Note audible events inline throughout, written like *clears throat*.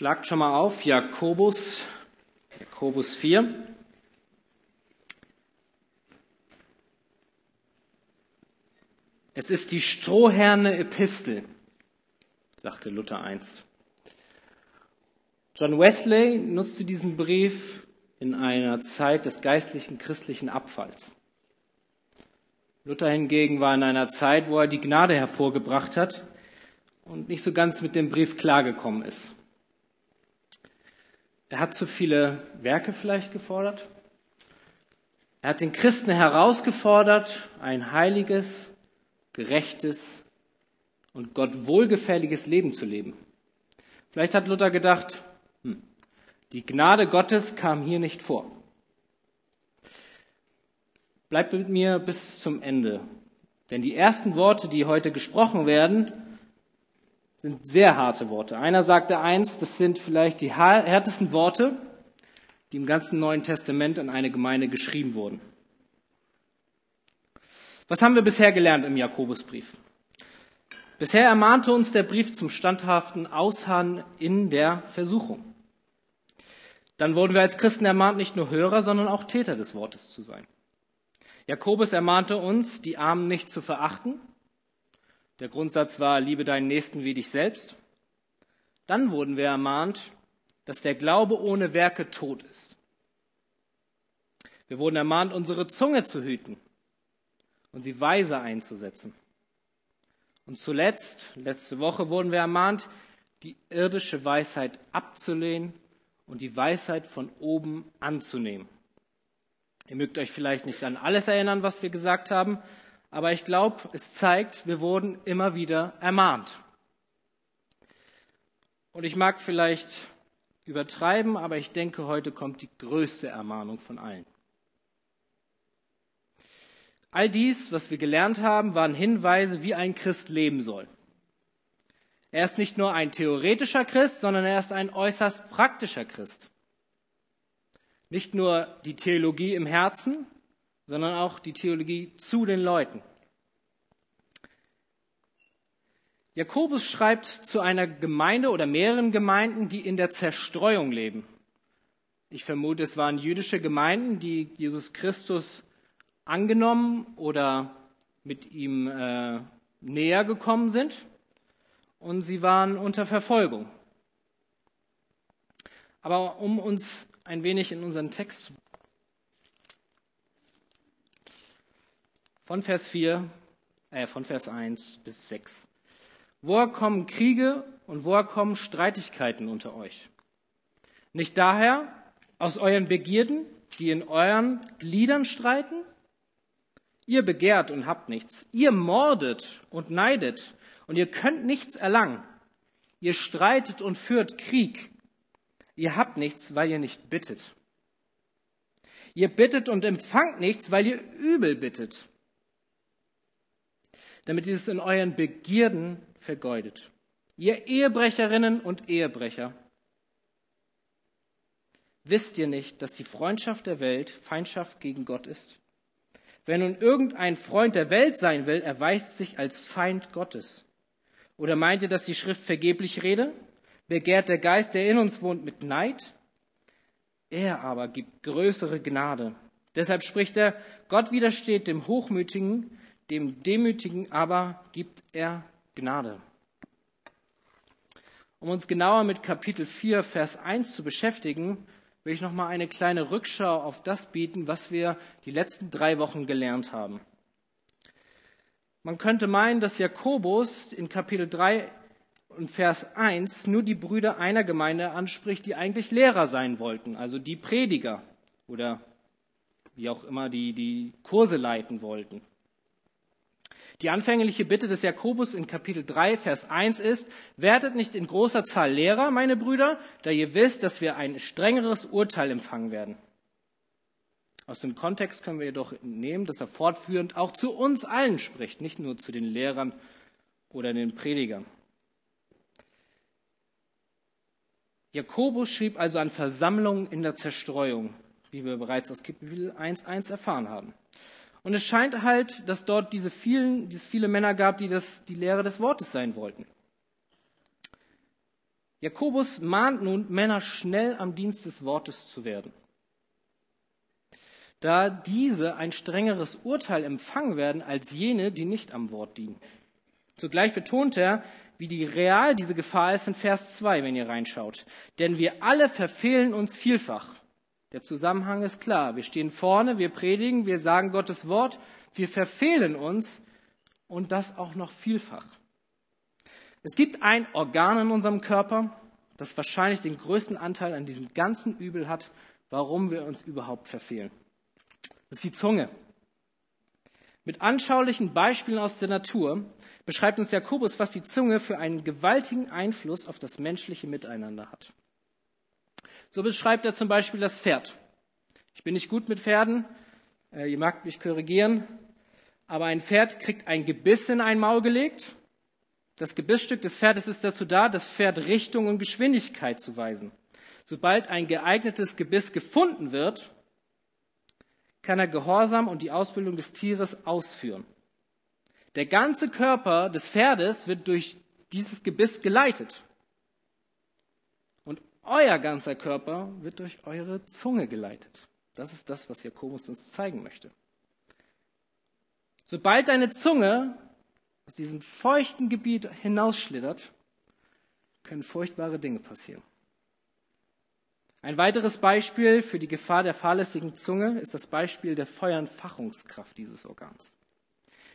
Schlagt schon mal auf, Jakobus, Jakobus 4. Es ist die strohherne Epistel, sagte Luther einst. John Wesley nutzte diesen Brief in einer Zeit des geistlichen christlichen Abfalls. Luther hingegen war in einer Zeit, wo er die Gnade hervorgebracht hat und nicht so ganz mit dem Brief klargekommen ist. Er hat zu viele Werke vielleicht gefordert. Er hat den Christen herausgefordert, ein heiliges, gerechtes und Gott wohlgefälliges Leben zu leben. Vielleicht hat Luther gedacht, hm, die Gnade Gottes kam hier nicht vor. Bleibt mit mir bis zum Ende, denn die ersten Worte, die heute gesprochen werden, sind sehr harte Worte. Einer sagte eins, das sind vielleicht die härtesten Worte, die im ganzen Neuen Testament an eine Gemeinde geschrieben wurden. Was haben wir bisher gelernt im Jakobusbrief? Bisher ermahnte uns der Brief zum standhaften Ausharren in der Versuchung. Dann wurden wir als Christen ermahnt, nicht nur Hörer, sondern auch Täter des Wortes zu sein. Jakobus ermahnte uns, die Armen nicht zu verachten, der Grundsatz war, liebe deinen Nächsten wie dich selbst. Dann wurden wir ermahnt, dass der Glaube ohne Werke tot ist. Wir wurden ermahnt, unsere Zunge zu hüten und sie weise einzusetzen. Und zuletzt, letzte Woche, wurden wir ermahnt, die irdische Weisheit abzulehnen und die Weisheit von oben anzunehmen. Ihr mögt euch vielleicht nicht an alles erinnern, was wir gesagt haben, aber ich glaube, es zeigt, wir wurden immer wieder ermahnt. Und ich mag vielleicht übertreiben, aber ich denke, heute kommt die größte Ermahnung von allen. All dies, was wir gelernt haben, waren Hinweise, wie ein Christ leben soll. Er ist nicht nur ein theoretischer Christ, sondern er ist ein äußerst praktischer Christ. Nicht nur die Theologie im Herzen, sondern auch die Theologie zu den Leuten. Jakobus schreibt zu einer Gemeinde oder mehreren Gemeinden, die in der Zerstreuung leben. Ich vermute, es waren jüdische Gemeinden, die Jesus Christus angenommen oder mit ihm äh, näher gekommen sind und sie waren unter Verfolgung. Aber um uns ein wenig in unseren Text zu von Vers 4, äh, von Vers 1 bis 6. Woher kommen Kriege und woher kommen Streitigkeiten unter euch? Nicht daher aus euren Begierden, die in euren Gliedern streiten? Ihr begehrt und habt nichts. Ihr mordet und neidet und ihr könnt nichts erlangen. Ihr streitet und führt Krieg. Ihr habt nichts, weil ihr nicht bittet. Ihr bittet und empfangt nichts, weil ihr übel bittet damit ihr es in euren Begierden vergeudet. Ihr Ehebrecherinnen und Ehebrecher, wisst ihr nicht, dass die Freundschaft der Welt Feindschaft gegen Gott ist? Wenn nun irgendein Freund der Welt sein will, erweist sich als Feind Gottes. Oder meint ihr, dass die Schrift vergeblich rede? Begehrt der Geist, der in uns wohnt, mit Neid? Er aber gibt größere Gnade. Deshalb spricht er, Gott widersteht dem Hochmütigen, dem Demütigen aber gibt er Gnade. Um uns genauer mit Kapitel 4, Vers 1 zu beschäftigen, will ich noch mal eine kleine Rückschau auf das bieten, was wir die letzten drei Wochen gelernt haben. Man könnte meinen, dass Jakobus in Kapitel 3 und Vers 1 nur die Brüder einer Gemeinde anspricht, die eigentlich Lehrer sein wollten, also die Prediger oder wie auch immer die, die Kurse leiten wollten. Die anfängliche Bitte des Jakobus in Kapitel 3, Vers 1 ist, werdet nicht in großer Zahl Lehrer, meine Brüder, da ihr wisst, dass wir ein strengeres Urteil empfangen werden. Aus dem Kontext können wir jedoch entnehmen, dass er fortführend auch zu uns allen spricht, nicht nur zu den Lehrern oder den Predigern. Jakobus schrieb also an Versammlungen in der Zerstreuung, wie wir bereits aus Kapitel 1.1 erfahren haben. Und es scheint halt, dass dort diese vielen, diese viele Männer gab, die das, die Lehre des Wortes sein wollten. Jakobus mahnt nun, Männer schnell am Dienst des Wortes zu werden. Da diese ein strengeres Urteil empfangen werden als jene, die nicht am Wort dienen. Zugleich betont er, wie die real diese Gefahr ist in Vers 2, wenn ihr reinschaut. Denn wir alle verfehlen uns vielfach. Der Zusammenhang ist klar. Wir stehen vorne, wir predigen, wir sagen Gottes Wort, wir verfehlen uns und das auch noch vielfach. Es gibt ein Organ in unserem Körper, das wahrscheinlich den größten Anteil an diesem ganzen Übel hat, warum wir uns überhaupt verfehlen. Das ist die Zunge. Mit anschaulichen Beispielen aus der Natur beschreibt uns Jakobus, was die Zunge für einen gewaltigen Einfluss auf das menschliche Miteinander hat. So beschreibt er zum Beispiel das Pferd. Ich bin nicht gut mit Pferden, äh, ihr mag mich korrigieren, aber ein Pferd kriegt ein Gebiss in ein Maul gelegt. Das Gebissstück des Pferdes ist dazu da, das Pferd Richtung und Geschwindigkeit zu weisen. Sobald ein geeignetes Gebiss gefunden wird, kann er Gehorsam und die Ausbildung des Tieres ausführen. Der ganze Körper des Pferdes wird durch dieses Gebiss geleitet. Euer ganzer Körper wird durch eure Zunge geleitet. Das ist das, was Jakobus uns zeigen möchte. Sobald deine Zunge aus diesem feuchten Gebiet hinausschlittert, können furchtbare Dinge passieren. Ein weiteres Beispiel für die Gefahr der fahrlässigen Zunge ist das Beispiel der Feuerentfachungskraft dieses Organs.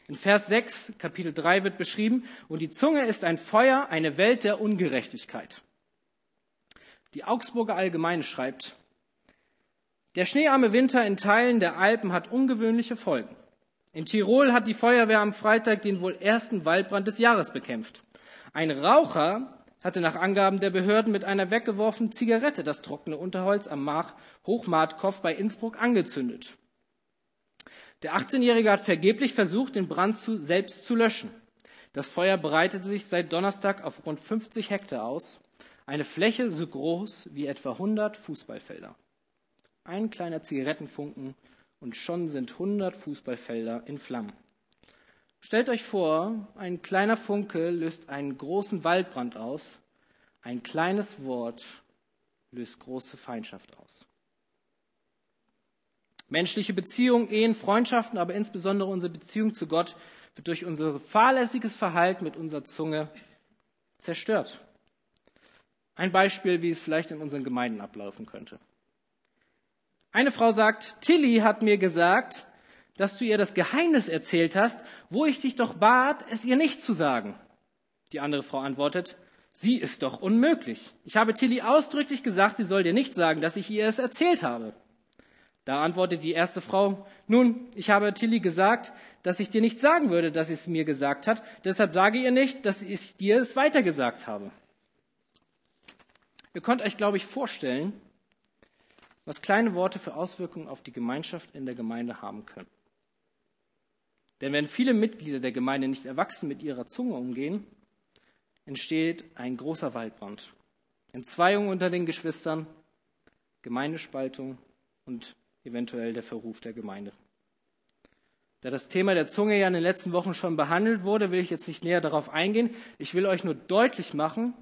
In Vers 6, Kapitel 3 wird beschrieben, und die Zunge ist ein Feuer, eine Welt der Ungerechtigkeit. Die Augsburger Allgemeine schreibt, der schneearme Winter in Teilen der Alpen hat ungewöhnliche Folgen. In Tirol hat die Feuerwehr am Freitag den wohl ersten Waldbrand des Jahres bekämpft. Ein Raucher hatte nach Angaben der Behörden mit einer weggeworfenen Zigarette das trockene Unterholz am Mach Hochmartkopf bei Innsbruck angezündet. Der 18-Jährige hat vergeblich versucht, den Brand zu, selbst zu löschen. Das Feuer breitete sich seit Donnerstag auf rund 50 Hektar aus, eine Fläche so groß wie etwa 100 Fußballfelder. Ein kleiner Zigarettenfunken und schon sind 100 Fußballfelder in Flammen. Stellt euch vor, ein kleiner Funke löst einen großen Waldbrand aus, ein kleines Wort löst große Feindschaft aus. Menschliche Beziehungen, Ehen, Freundschaften, aber insbesondere unsere Beziehung zu Gott wird durch unser fahrlässiges Verhalten mit unserer Zunge zerstört. Ein Beispiel, wie es vielleicht in unseren Gemeinden ablaufen könnte. Eine Frau sagt, Tilly hat mir gesagt, dass du ihr das Geheimnis erzählt hast, wo ich dich doch bat, es ihr nicht zu sagen. Die andere Frau antwortet, sie ist doch unmöglich. Ich habe Tilly ausdrücklich gesagt, sie soll dir nicht sagen, dass ich ihr es erzählt habe. Da antwortet die erste Frau, nun, ich habe Tilly gesagt, dass ich dir nicht sagen würde, dass sie es mir gesagt hat, deshalb sage ihr nicht, dass ich dir es weitergesagt habe. Ihr könnt euch, glaube ich, vorstellen, was kleine Worte für Auswirkungen auf die Gemeinschaft in der Gemeinde haben können. Denn wenn viele Mitglieder der Gemeinde nicht erwachsen mit ihrer Zunge umgehen, entsteht ein großer Waldbrand. Entzweiung unter den Geschwistern, Gemeindespaltung und eventuell der Verruf der Gemeinde. Da das Thema der Zunge ja in den letzten Wochen schon behandelt wurde, will ich jetzt nicht näher darauf eingehen. Ich will euch nur deutlich machen,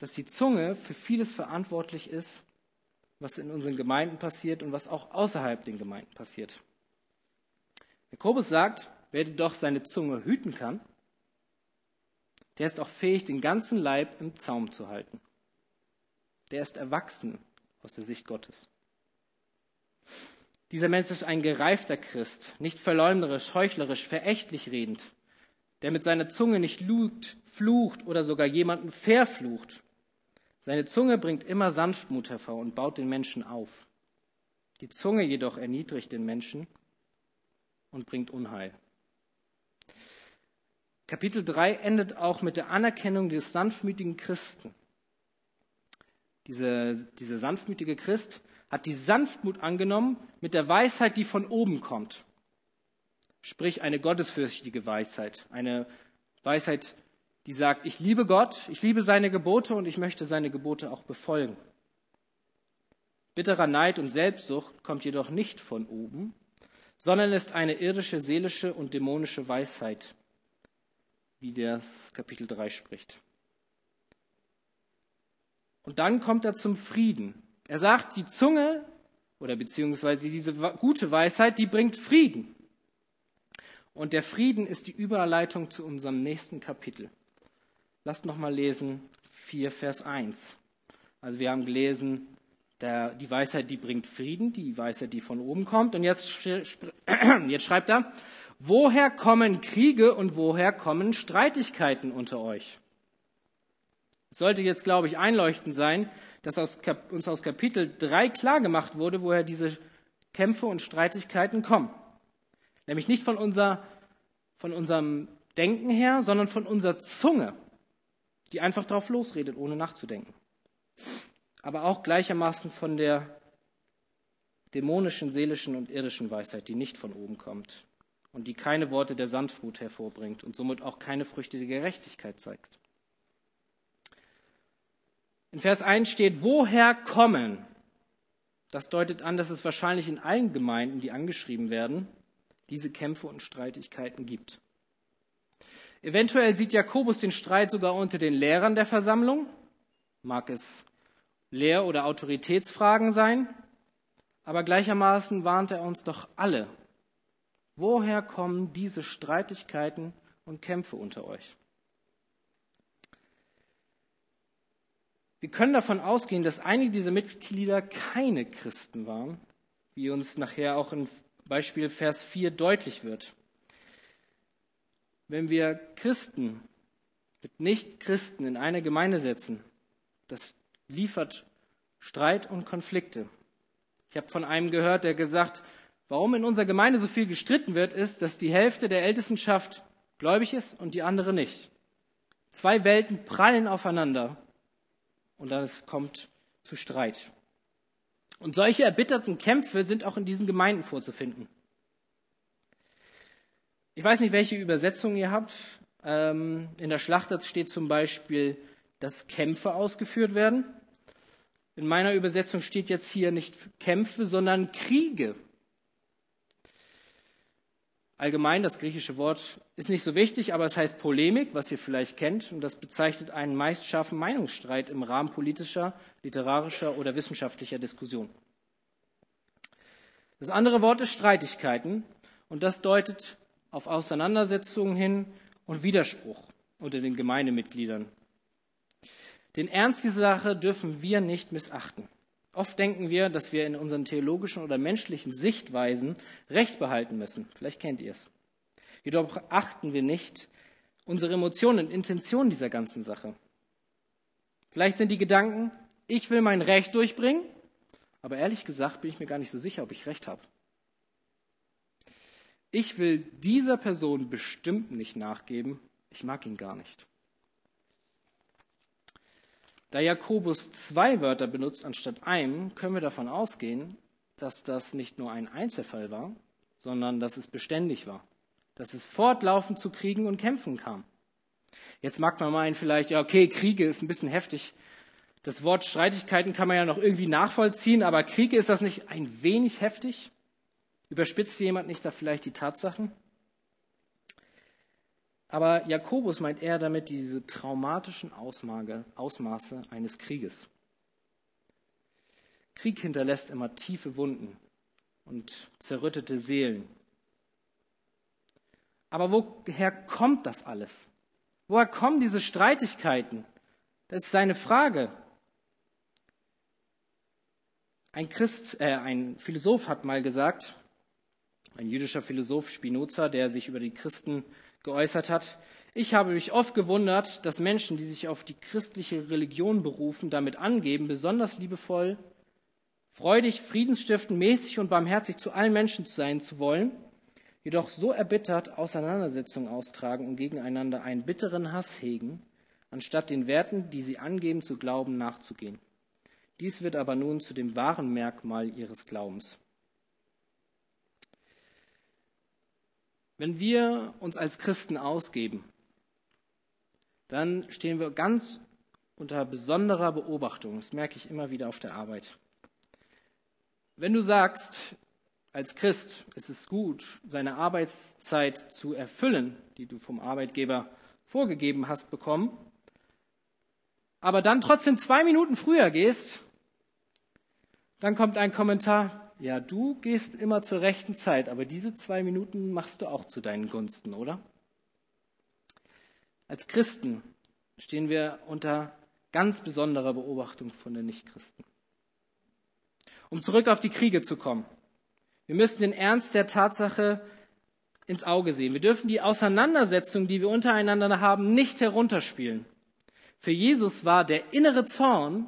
dass die Zunge für vieles verantwortlich ist, was in unseren Gemeinden passiert und was auch außerhalb den Gemeinden passiert. Jakobus sagt, wer doch seine Zunge hüten kann, der ist auch fähig, den ganzen Leib im Zaum zu halten. Der ist erwachsen aus der Sicht Gottes. Dieser Mensch ist ein gereifter Christ, nicht verleumderisch, heuchlerisch, verächtlich redend, der mit seiner Zunge nicht lügt, flucht oder sogar jemanden verflucht. Seine Zunge bringt immer Sanftmut hervor und baut den Menschen auf. Die Zunge jedoch erniedrigt den Menschen und bringt Unheil. Kapitel 3 endet auch mit der Anerkennung des sanftmütigen Christen. Diese, dieser sanftmütige Christ hat die Sanftmut angenommen mit der Weisheit, die von oben kommt. Sprich eine gottesfürchtige Weisheit, eine Weisheit, die sagt, ich liebe Gott, ich liebe seine Gebote und ich möchte seine Gebote auch befolgen. Bitterer Neid und Selbstsucht kommt jedoch nicht von oben, sondern ist eine irdische, seelische und dämonische Weisheit, wie das Kapitel 3 spricht. Und dann kommt er zum Frieden. Er sagt, die Zunge oder beziehungsweise diese gute Weisheit, die bringt Frieden. Und der Frieden ist die Überleitung zu unserem nächsten Kapitel. Lasst noch mal lesen 4 Vers 1. Also wir haben gelesen, der, die Weisheit, die bringt Frieden, die Weisheit, die von oben kommt. Und jetzt, *clears throat* jetzt schreibt er, woher kommen Kriege und woher kommen Streitigkeiten unter euch? Es sollte jetzt, glaube ich, einleuchtend sein, dass aus, uns aus Kapitel 3 klar gemacht wurde, woher diese Kämpfe und Streitigkeiten kommen. Nämlich nicht von, unser, von unserem Denken her, sondern von unserer Zunge, die einfach drauf losredet, ohne nachzudenken. Aber auch gleichermaßen von der dämonischen, seelischen und irdischen Weisheit, die nicht von oben kommt und die keine Worte der Sandflut hervorbringt und somit auch keine Früchte der Gerechtigkeit zeigt. In Vers 1 steht, woher kommen? Das deutet an, dass es wahrscheinlich in allen Gemeinden, die angeschrieben werden, diese Kämpfe und Streitigkeiten gibt. Eventuell sieht Jakobus den Streit sogar unter den Lehrern der Versammlung. Mag es Lehr- oder Autoritätsfragen sein. Aber gleichermaßen warnt er uns doch alle. Woher kommen diese Streitigkeiten und Kämpfe unter euch? Wir können davon ausgehen, dass einige dieser Mitglieder keine Christen waren, wie uns nachher auch im Beispiel Vers 4 deutlich wird. Wenn wir Christen mit Nicht-Christen in eine Gemeinde setzen, das liefert Streit und Konflikte. Ich habe von einem gehört, der gesagt, warum in unserer Gemeinde so viel gestritten wird, ist, dass die Hälfte der Ältestenschaft gläubig ist und die andere nicht. Zwei Welten prallen aufeinander und dann kommt zu Streit. Und solche erbitterten Kämpfe sind auch in diesen Gemeinden vorzufinden. Ich weiß nicht, welche Übersetzung ihr habt. Ähm, in der Schlachter steht zum Beispiel, dass Kämpfe ausgeführt werden. In meiner Übersetzung steht jetzt hier nicht Kämpfe, sondern Kriege. Allgemein, das griechische Wort ist nicht so wichtig, aber es heißt Polemik, was ihr vielleicht kennt, und das bezeichnet einen meist scharfen Meinungsstreit im Rahmen politischer, literarischer oder wissenschaftlicher Diskussion. Das andere Wort ist Streitigkeiten, und das deutet auf Auseinandersetzungen hin und Widerspruch unter den Gemeindemitgliedern. Den Ernst dieser Sache dürfen wir nicht missachten. Oft denken wir, dass wir in unseren theologischen oder menschlichen Sichtweisen Recht behalten müssen. Vielleicht kennt ihr es. Jedoch achten wir nicht unsere Emotionen und Intentionen dieser ganzen Sache. Vielleicht sind die Gedanken, ich will mein Recht durchbringen, aber ehrlich gesagt bin ich mir gar nicht so sicher, ob ich Recht habe. Ich will dieser Person bestimmt nicht nachgeben, ich mag ihn gar nicht. Da Jakobus zwei Wörter benutzt anstatt einem, können wir davon ausgehen, dass das nicht nur ein Einzelfall war, sondern dass es beständig war, dass es fortlaufend zu Kriegen und Kämpfen kam. Jetzt mag man meinen vielleicht, ja, okay, Kriege ist ein bisschen heftig. Das Wort Streitigkeiten kann man ja noch irgendwie nachvollziehen, aber Kriege ist das nicht ein wenig heftig? Überspitzt jemand nicht da vielleicht die Tatsachen? Aber Jakobus meint eher damit diese traumatischen Ausmaße eines Krieges. Krieg hinterlässt immer tiefe Wunden und zerrüttete Seelen. Aber woher kommt das alles? Woher kommen diese Streitigkeiten? Das ist seine Frage. Ein Christ, äh, ein Philosoph hat mal gesagt, ein jüdischer Philosoph Spinoza, der sich über die Christen geäußert hat. Ich habe mich oft gewundert, dass Menschen, die sich auf die christliche Religion berufen, damit angeben, besonders liebevoll, freudig, friedensstiftend, mäßig und barmherzig zu allen Menschen sein zu wollen, jedoch so erbittert Auseinandersetzungen austragen und gegeneinander einen bitteren Hass hegen, anstatt den Werten, die sie angeben zu glauben, nachzugehen. Dies wird aber nun zu dem wahren Merkmal ihres Glaubens. Wenn wir uns als Christen ausgeben, dann stehen wir ganz unter besonderer Beobachtung. Das merke ich immer wieder auf der Arbeit. Wenn du sagst, als Christ ist es gut, seine Arbeitszeit zu erfüllen, die du vom Arbeitgeber vorgegeben hast bekommen, aber dann trotzdem zwei Minuten früher gehst, dann kommt ein Kommentar, ja, du gehst immer zur rechten Zeit, aber diese zwei Minuten machst du auch zu deinen Gunsten, oder? Als Christen stehen wir unter ganz besonderer Beobachtung von den Nichtchristen. Um zurück auf die Kriege zu kommen. Wir müssen den Ernst der Tatsache ins Auge sehen. Wir dürfen die Auseinandersetzung, die wir untereinander haben, nicht herunterspielen. Für Jesus war der innere Zorn,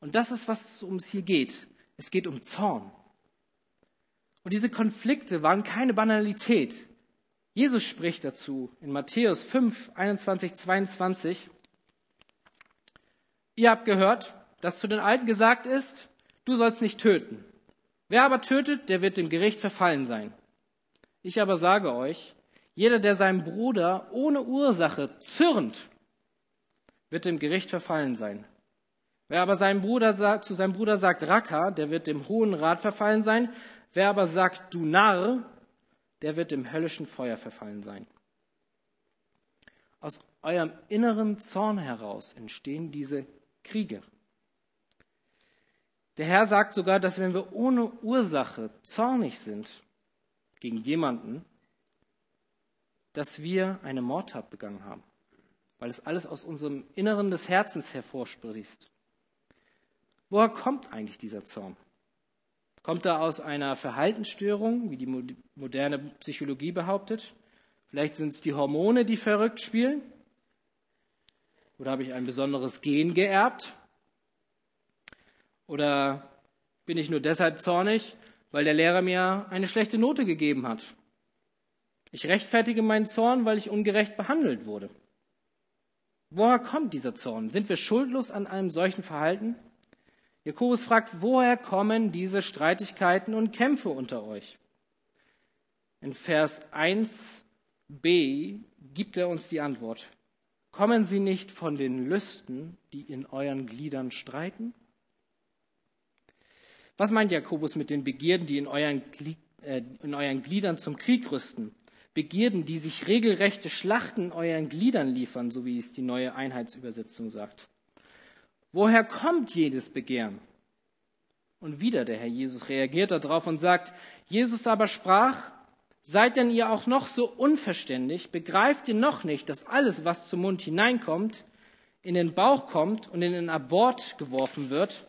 und das ist, was um es hier geht. Es geht um Zorn. Und diese Konflikte waren keine Banalität. Jesus spricht dazu in Matthäus 5, 21, 22. Ihr habt gehört, dass zu den Alten gesagt ist, du sollst nicht töten. Wer aber tötet, der wird dem Gericht verfallen sein. Ich aber sage euch, jeder, der seinem Bruder ohne Ursache zürnt, wird dem Gericht verfallen sein. Wer aber seinem Bruder zu seinem Bruder sagt Raka, der wird dem Hohen Rat verfallen sein. Wer aber sagt, du Narr, der wird dem höllischen Feuer verfallen sein. Aus eurem inneren Zorn heraus entstehen diese Kriege. Der Herr sagt sogar, dass wenn wir ohne Ursache zornig sind gegen jemanden, dass wir eine Mordtat begangen haben, weil es alles aus unserem Inneren des Herzens hervorspricht. Woher kommt eigentlich dieser Zorn? Kommt er aus einer Verhaltensstörung, wie die moderne Psychologie behauptet? Vielleicht sind es die Hormone, die verrückt spielen? Oder habe ich ein besonderes Gen geerbt? Oder bin ich nur deshalb zornig, weil der Lehrer mir eine schlechte Note gegeben hat? Ich rechtfertige meinen Zorn, weil ich ungerecht behandelt wurde. Woher kommt dieser Zorn? Sind wir schuldlos an einem solchen Verhalten? Jakobus fragt, woher kommen diese Streitigkeiten und Kämpfe unter euch? In Vers 1b gibt er uns die Antwort. Kommen sie nicht von den Lüsten, die in euren Gliedern streiten? Was meint Jakobus mit den Begierden, die in euren, äh, in euren Gliedern zum Krieg rüsten? Begierden, die sich regelrechte Schlachten in euren Gliedern liefern, so wie es die neue Einheitsübersetzung sagt. Woher kommt jedes Begehren? Und wieder der Herr Jesus reagiert darauf und sagt, Jesus aber sprach, seid denn ihr auch noch so unverständlich, begreift ihr noch nicht, dass alles, was zum Mund hineinkommt, in den Bauch kommt und in den Abort geworfen wird?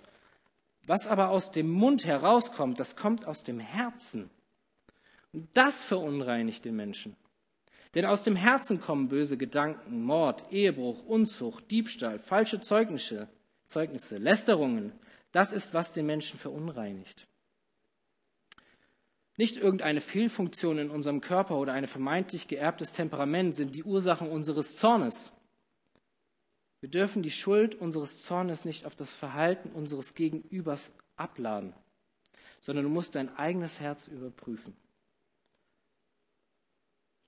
Was aber aus dem Mund herauskommt, das kommt aus dem Herzen. Und das verunreinigt den Menschen. Denn aus dem Herzen kommen böse Gedanken, Mord, Ehebruch, Unzucht, Diebstahl, falsche Zeugnisse, Zeugnisse, Lästerungen. Das ist, was den Menschen verunreinigt. Nicht irgendeine Fehlfunktion in unserem Körper oder ein vermeintlich geerbtes Temperament sind die Ursachen unseres Zornes. Wir dürfen die Schuld unseres Zornes nicht auf das Verhalten unseres Gegenübers abladen, sondern du musst dein eigenes Herz überprüfen.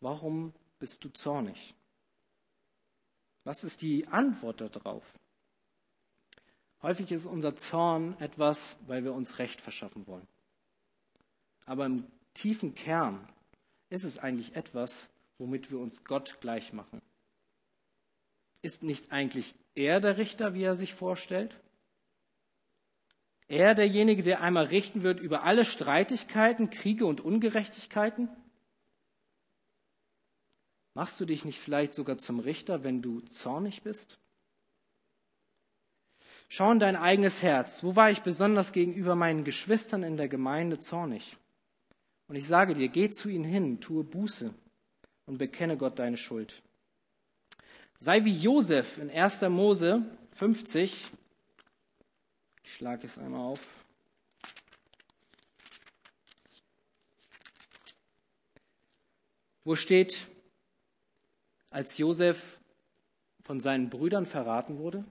Warum bist du zornig? Was ist die Antwort darauf? Häufig ist unser Zorn etwas, weil wir uns Recht verschaffen wollen. Aber im tiefen Kern ist es eigentlich etwas, womit wir uns Gott gleich machen. Ist nicht eigentlich er der Richter, wie er sich vorstellt? Er derjenige, der einmal richten wird über alle Streitigkeiten, Kriege und Ungerechtigkeiten? Machst du dich nicht vielleicht sogar zum Richter, wenn du zornig bist? Schau in dein eigenes Herz. Wo war ich besonders gegenüber meinen Geschwistern in der Gemeinde zornig? Und ich sage dir, geh zu ihnen hin, tue Buße und bekenne Gott deine Schuld. Sei wie Josef in 1. Mose 50. Ich schlage es einmal auf. Wo steht, als Josef von seinen Brüdern verraten wurde?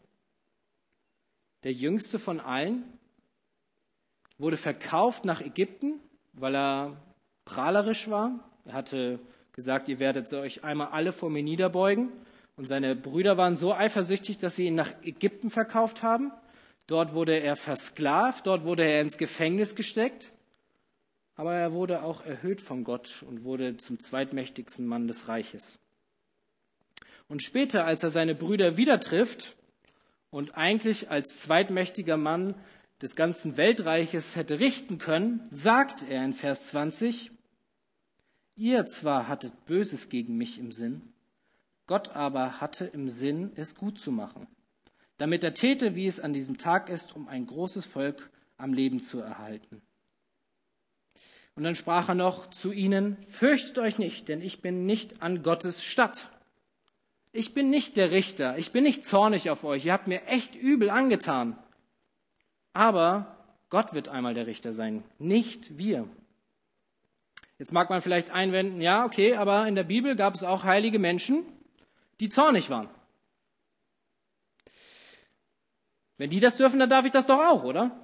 Der jüngste von allen wurde verkauft nach Ägypten, weil er prahlerisch war. Er hatte gesagt, ihr werdet euch einmal alle vor mir niederbeugen. Und seine Brüder waren so eifersüchtig, dass sie ihn nach Ägypten verkauft haben. Dort wurde er versklavt, dort wurde er ins Gefängnis gesteckt. Aber er wurde auch erhöht von Gott und wurde zum zweitmächtigsten Mann des Reiches. Und später, als er seine Brüder wieder trifft und eigentlich als zweitmächtiger Mann des ganzen Weltreiches hätte richten können, sagt er in Vers 20, Ihr zwar hattet Böses gegen mich im Sinn, Gott aber hatte im Sinn, es gut zu machen, damit er täte, wie es an diesem Tag ist, um ein großes Volk am Leben zu erhalten. Und dann sprach er noch zu ihnen, fürchtet euch nicht, denn ich bin nicht an Gottes Stadt. Ich bin nicht der Richter, ich bin nicht zornig auf euch, ihr habt mir echt übel angetan. Aber Gott wird einmal der Richter sein, nicht wir. Jetzt mag man vielleicht einwenden, ja, okay, aber in der Bibel gab es auch heilige Menschen, die zornig waren. Wenn die das dürfen, dann darf ich das doch auch, oder?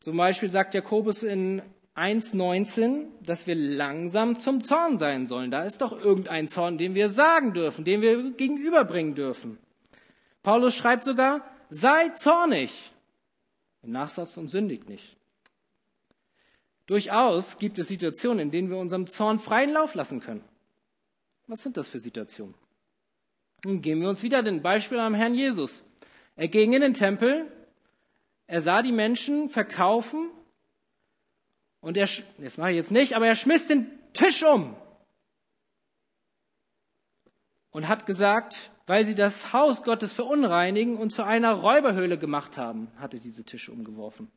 Zum Beispiel sagt Jakobus in 1,19, dass wir langsam zum Zorn sein sollen. Da ist doch irgendein Zorn, den wir sagen dürfen, den wir gegenüberbringen dürfen. Paulus schreibt sogar, sei zornig. Im Nachsatz und sündigt nicht. Durchaus gibt es Situationen, in denen wir unserem Zorn freien Lauf lassen können. Was sind das für Situationen? Nun geben wir uns wieder den Beispiel am Herrn Jesus. Er ging in den Tempel, er sah die Menschen verkaufen und er, das mache ich jetzt nicht, aber er schmiss den Tisch um und hat gesagt, weil sie das Haus Gottes verunreinigen und zu einer Räuberhöhle gemacht haben, hatte diese Tische umgeworfen.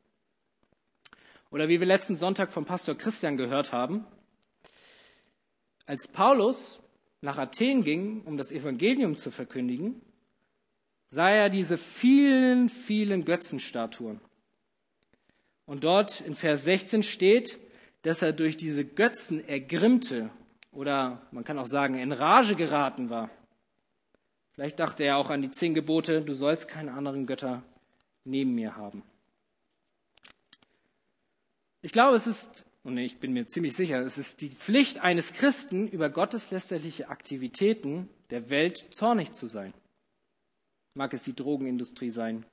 Oder wie wir letzten Sonntag vom Pastor Christian gehört haben, als Paulus nach Athen ging, um das Evangelium zu verkündigen, sah er diese vielen, vielen Götzenstatuen. Und dort in Vers 16 steht, dass er durch diese Götzen ergrimmte oder man kann auch sagen in Rage geraten war. Vielleicht dachte er auch an die zehn Gebote, du sollst keine anderen Götter neben mir haben. Ich glaube, es ist, und ich bin mir ziemlich sicher, es ist die Pflicht eines Christen, über gotteslästerliche Aktivitäten der Welt zornig zu sein mag es die Drogenindustrie sein,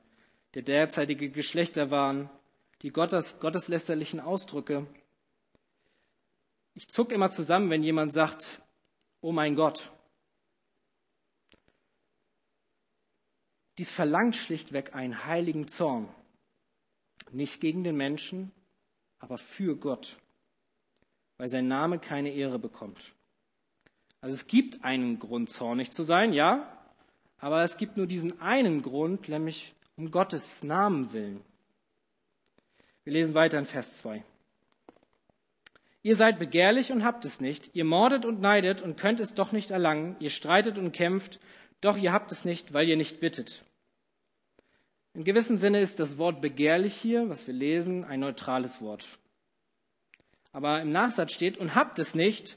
der derzeitige Geschlechterwahn, die Gottes, gotteslästerlichen Ausdrücke. Ich zuck immer zusammen, wenn jemand sagt, oh mein Gott. Dies verlangt schlichtweg einen heiligen Zorn. Nicht gegen den Menschen, aber für Gott, weil sein Name keine Ehre bekommt. Also es gibt einen Grund, zornig zu sein, ja, aber es gibt nur diesen einen Grund, nämlich um Gottes Namen willen. Wir lesen weiter in Vers 2. Ihr seid begehrlich und habt es nicht. Ihr mordet und neidet und könnt es doch nicht erlangen. Ihr streitet und kämpft, doch ihr habt es nicht, weil ihr nicht bittet. In gewissem Sinne ist das Wort begehrlich hier, was wir lesen, ein neutrales Wort. Aber im Nachsatz steht, und habt es nicht,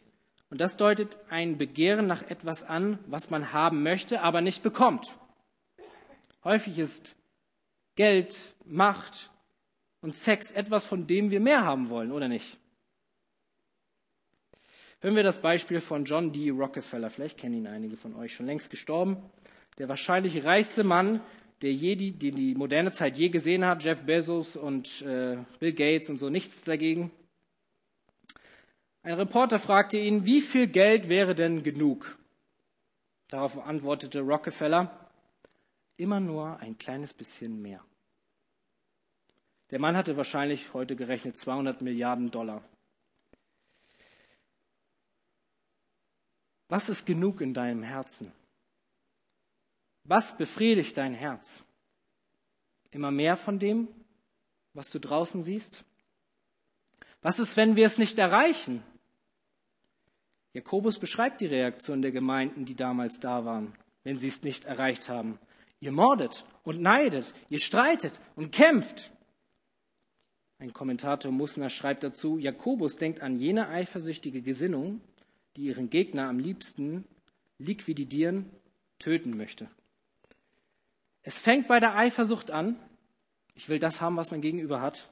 und das deutet ein Begehren nach etwas an, was man haben möchte, aber nicht bekommt. Häufig ist Geld, Macht und Sex etwas, von dem wir mehr haben wollen, oder nicht? Hören wir das Beispiel von John D. Rockefeller. Vielleicht kennen ihn einige von euch, schon längst gestorben. Der wahrscheinlich reichste Mann, der je die, den die moderne Zeit je gesehen hat. Jeff Bezos und äh, Bill Gates und so, nichts dagegen. Ein Reporter fragte ihn, wie viel Geld wäre denn genug? Darauf antwortete Rockefeller, immer nur ein kleines bisschen mehr. Der Mann hatte wahrscheinlich heute gerechnet 200 Milliarden Dollar. Was ist genug in deinem Herzen? Was befriedigt dein Herz? Immer mehr von dem, was du draußen siehst? Was ist, wenn wir es nicht erreichen? Jakobus beschreibt die Reaktion der Gemeinden, die damals da waren, wenn sie es nicht erreicht haben. Ihr mordet und neidet, ihr streitet und kämpft. Ein Kommentator Musner schreibt dazu, Jakobus denkt an jene eifersüchtige Gesinnung, die ihren Gegner am liebsten liquidieren, töten möchte. Es fängt bei der Eifersucht an, ich will das haben, was mein Gegenüber hat,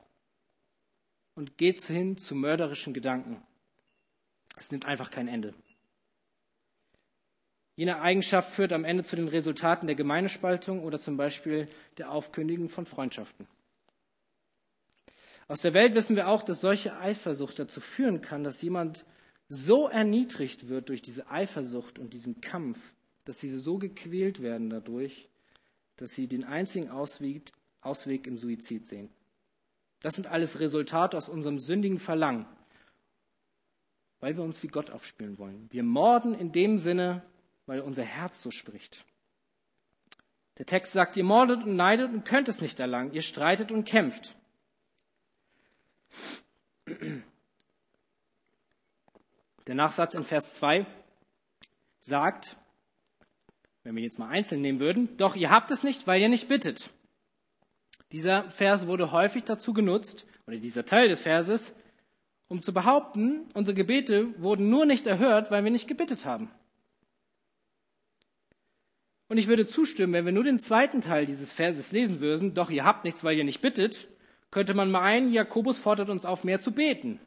und geht hin zu mörderischen Gedanken. Es nimmt einfach kein Ende. Jene Eigenschaft führt am Ende zu den Resultaten der Gemeindespaltung oder zum Beispiel der Aufkündigung von Freundschaften. Aus der Welt wissen wir auch, dass solche Eifersucht dazu führen kann, dass jemand so erniedrigt wird durch diese Eifersucht und diesen Kampf, dass sie so gequält werden dadurch, dass sie den einzigen Ausweg, Ausweg im Suizid sehen. Das sind alles Resultate aus unserem sündigen Verlangen, weil wir uns wie Gott aufspüren wollen. Wir morden in dem Sinne, weil unser Herz so spricht. Der Text sagt, ihr mordet und neidet und könnt es nicht erlangen, ihr streitet und kämpft. Der Nachsatz in Vers 2 sagt, wenn wir jetzt mal einzeln nehmen würden, doch ihr habt es nicht, weil ihr nicht bittet. Dieser Vers wurde häufig dazu genutzt, oder dieser Teil des Verses, um zu behaupten, unsere Gebete wurden nur nicht erhört, weil wir nicht gebittet haben. Und ich würde zustimmen, wenn wir nur den zweiten Teil dieses Verses lesen würden, doch ihr habt nichts, weil ihr nicht bittet, könnte man meinen, Jakobus fordert uns auf, mehr zu beten,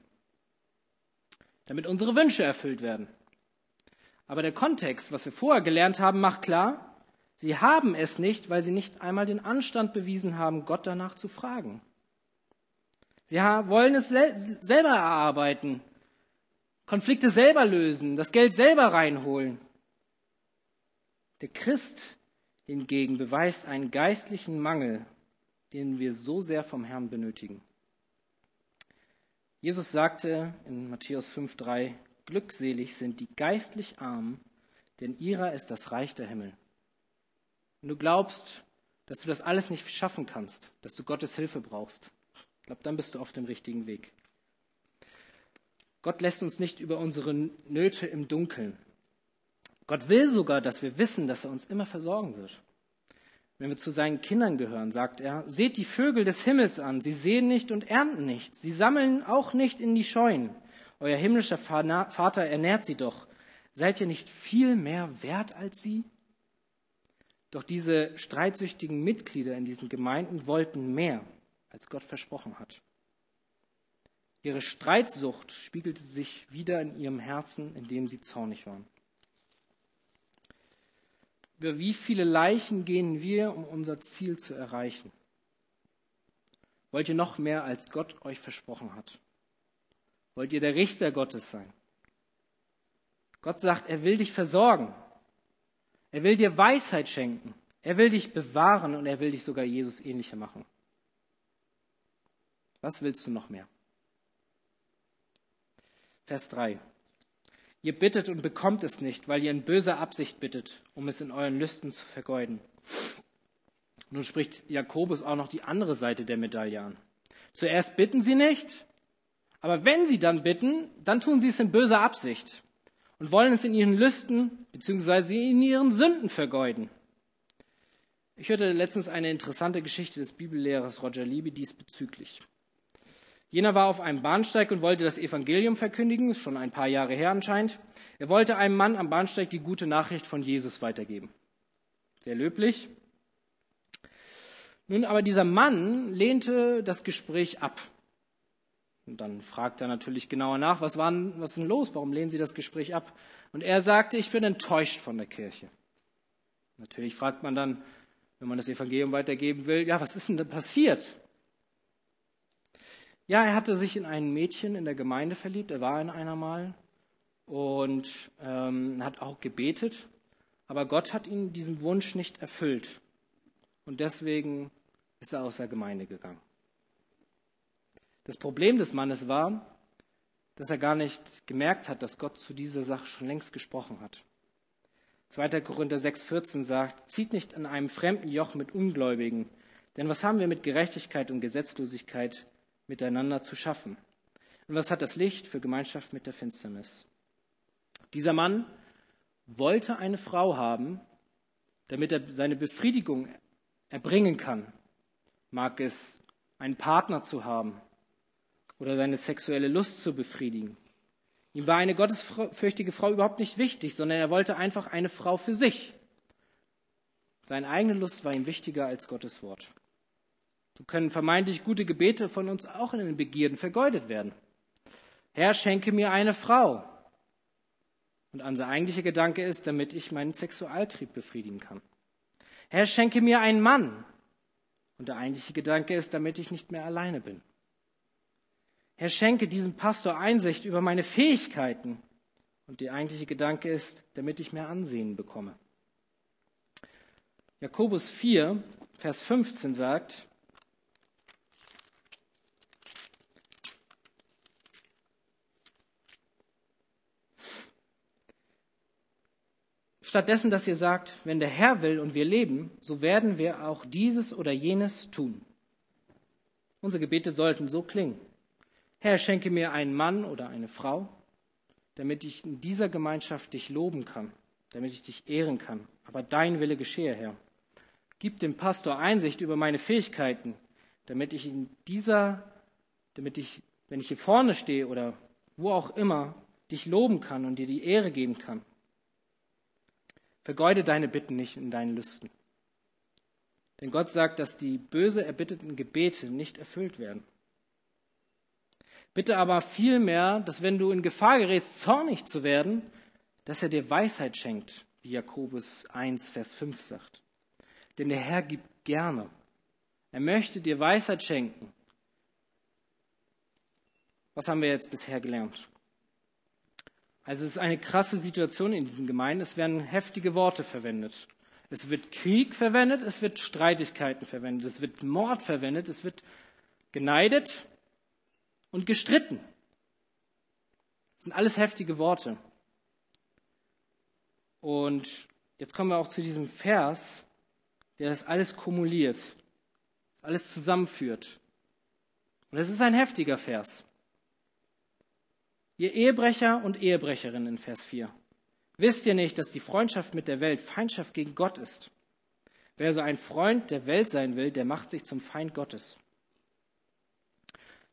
damit unsere Wünsche erfüllt werden. Aber der Kontext, was wir vorher gelernt haben, macht klar, sie haben es nicht, weil sie nicht einmal den Anstand bewiesen haben, Gott danach zu fragen. Sie wollen es selber erarbeiten, Konflikte selber lösen, das Geld selber reinholen. Der Christ hingegen beweist einen geistlichen Mangel, den wir so sehr vom Herrn benötigen. Jesus sagte in Matthäus 5,3, Glückselig sind die geistlich Armen, denn ihrer ist das Reich der Himmel. Wenn du glaubst, dass du das alles nicht schaffen kannst, dass du Gottes Hilfe brauchst, ich dann bist du auf dem richtigen Weg. Gott lässt uns nicht über unsere Nöte im Dunkeln. Gott will sogar, dass wir wissen, dass er uns immer versorgen wird. Wenn wir zu seinen Kindern gehören, sagt er, seht die Vögel des Himmels an, sie sehen nicht und ernten nicht, sie sammeln auch nicht in die Scheunen, euer himmlischer Vater ernährt sie doch. Seid ihr nicht viel mehr wert als sie? Doch diese streitsüchtigen Mitglieder in diesen Gemeinden wollten mehr, als Gott versprochen hat. Ihre Streitsucht spiegelte sich wieder in ihrem Herzen, in dem sie zornig waren. Über wie viele Leichen gehen wir, um unser Ziel zu erreichen? Wollt ihr noch mehr, als Gott euch versprochen hat? Wollt ihr der Richter Gottes sein? Gott sagt, er will dich versorgen. Er will dir Weisheit schenken. Er will dich bewahren und er will dich sogar Jesus ähnlicher machen. Was willst du noch mehr? Vers 3. Ihr bittet und bekommt es nicht, weil ihr in böser Absicht bittet, um es in euren Lüsten zu vergeuden. Nun spricht Jakobus auch noch die andere Seite der Medaille an. Zuerst bitten sie nicht, aber wenn sie dann bitten, dann tun sie es in böser Absicht und wollen es in ihren Lüsten bzw. in ihren Sünden vergeuden. Ich hörte letztens eine interessante Geschichte des Bibellehrers Roger Liebe diesbezüglich. Jener war auf einem Bahnsteig und wollte das Evangelium verkündigen, schon ein paar Jahre her anscheinend. Er wollte einem Mann am Bahnsteig die gute Nachricht von Jesus weitergeben. Sehr löblich. Nun aber dieser Mann lehnte das Gespräch ab und dann fragt er natürlich genauer nach, was, war, was ist denn los? Warum lehnen Sie das Gespräch ab? Und er sagte, ich bin enttäuscht von der Kirche. Natürlich fragt man dann, wenn man das Evangelium weitergeben will, ja, was ist denn da passiert? Ja, er hatte sich in ein Mädchen in der Gemeinde verliebt, er war in einer mal und ähm, hat auch gebetet, aber Gott hat ihm diesen Wunsch nicht erfüllt und deswegen ist er aus der Gemeinde gegangen. Das Problem des Mannes war, dass er gar nicht gemerkt hat, dass Gott zu dieser Sache schon längst gesprochen hat. 2. Korinther 6,14 sagt, zieht nicht an einem fremden Joch mit Ungläubigen, denn was haben wir mit Gerechtigkeit und Gesetzlosigkeit miteinander zu schaffen? Und was hat das Licht für Gemeinschaft mit der Finsternis? Dieser Mann wollte eine Frau haben, damit er seine Befriedigung erbringen kann. Mag es einen Partner zu haben, oder seine sexuelle Lust zu befriedigen. Ihm war eine gottesfürchtige Frau überhaupt nicht wichtig, sondern er wollte einfach eine Frau für sich. Seine eigene Lust war ihm wichtiger als Gottes Wort. So können vermeintlich gute Gebete von uns auch in den Begierden vergeudet werden. Herr, schenke mir eine Frau. Und unser eigentlicher Gedanke ist, damit ich meinen Sexualtrieb befriedigen kann. Herr, schenke mir einen Mann. Und der eigentliche Gedanke ist, damit ich nicht mehr alleine bin. Herr, schenke diesem Pastor Einsicht über meine Fähigkeiten. Und der eigentliche Gedanke ist, damit ich mehr Ansehen bekomme. Jakobus 4, Vers 15 sagt, Stattdessen, dass ihr sagt, wenn der Herr will und wir leben, so werden wir auch dieses oder jenes tun. Unsere Gebete sollten so klingen. Herr, schenke mir einen Mann oder eine Frau, damit ich in dieser Gemeinschaft dich loben kann, damit ich dich ehren kann. Aber dein Wille geschehe, Herr. Gib dem Pastor Einsicht über meine Fähigkeiten, damit ich in dieser, damit ich, wenn ich hier vorne stehe oder wo auch immer, dich loben kann und dir die Ehre geben kann. Vergeude deine Bitten nicht in deinen Lüsten. Denn Gott sagt, dass die böse erbitteten Gebete nicht erfüllt werden. Bitte aber vielmehr, dass wenn du in Gefahr gerätst, zornig zu werden, dass er dir Weisheit schenkt, wie Jakobus 1, Vers 5 sagt. Denn der Herr gibt gerne. Er möchte dir Weisheit schenken. Was haben wir jetzt bisher gelernt? Also es ist eine krasse Situation in diesen Gemeinden. Es werden heftige Worte verwendet. Es wird Krieg verwendet, es wird Streitigkeiten verwendet, es wird Mord verwendet, es wird geneidet und gestritten. Das sind alles heftige Worte. Und jetzt kommen wir auch zu diesem Vers, der das alles kumuliert, alles zusammenführt. Und es ist ein heftiger Vers. Ihr Ehebrecher und Ehebrecherinnen in Vers 4. Wisst ihr nicht, dass die Freundschaft mit der Welt Feindschaft gegen Gott ist? Wer so ein Freund der Welt sein will, der macht sich zum Feind Gottes.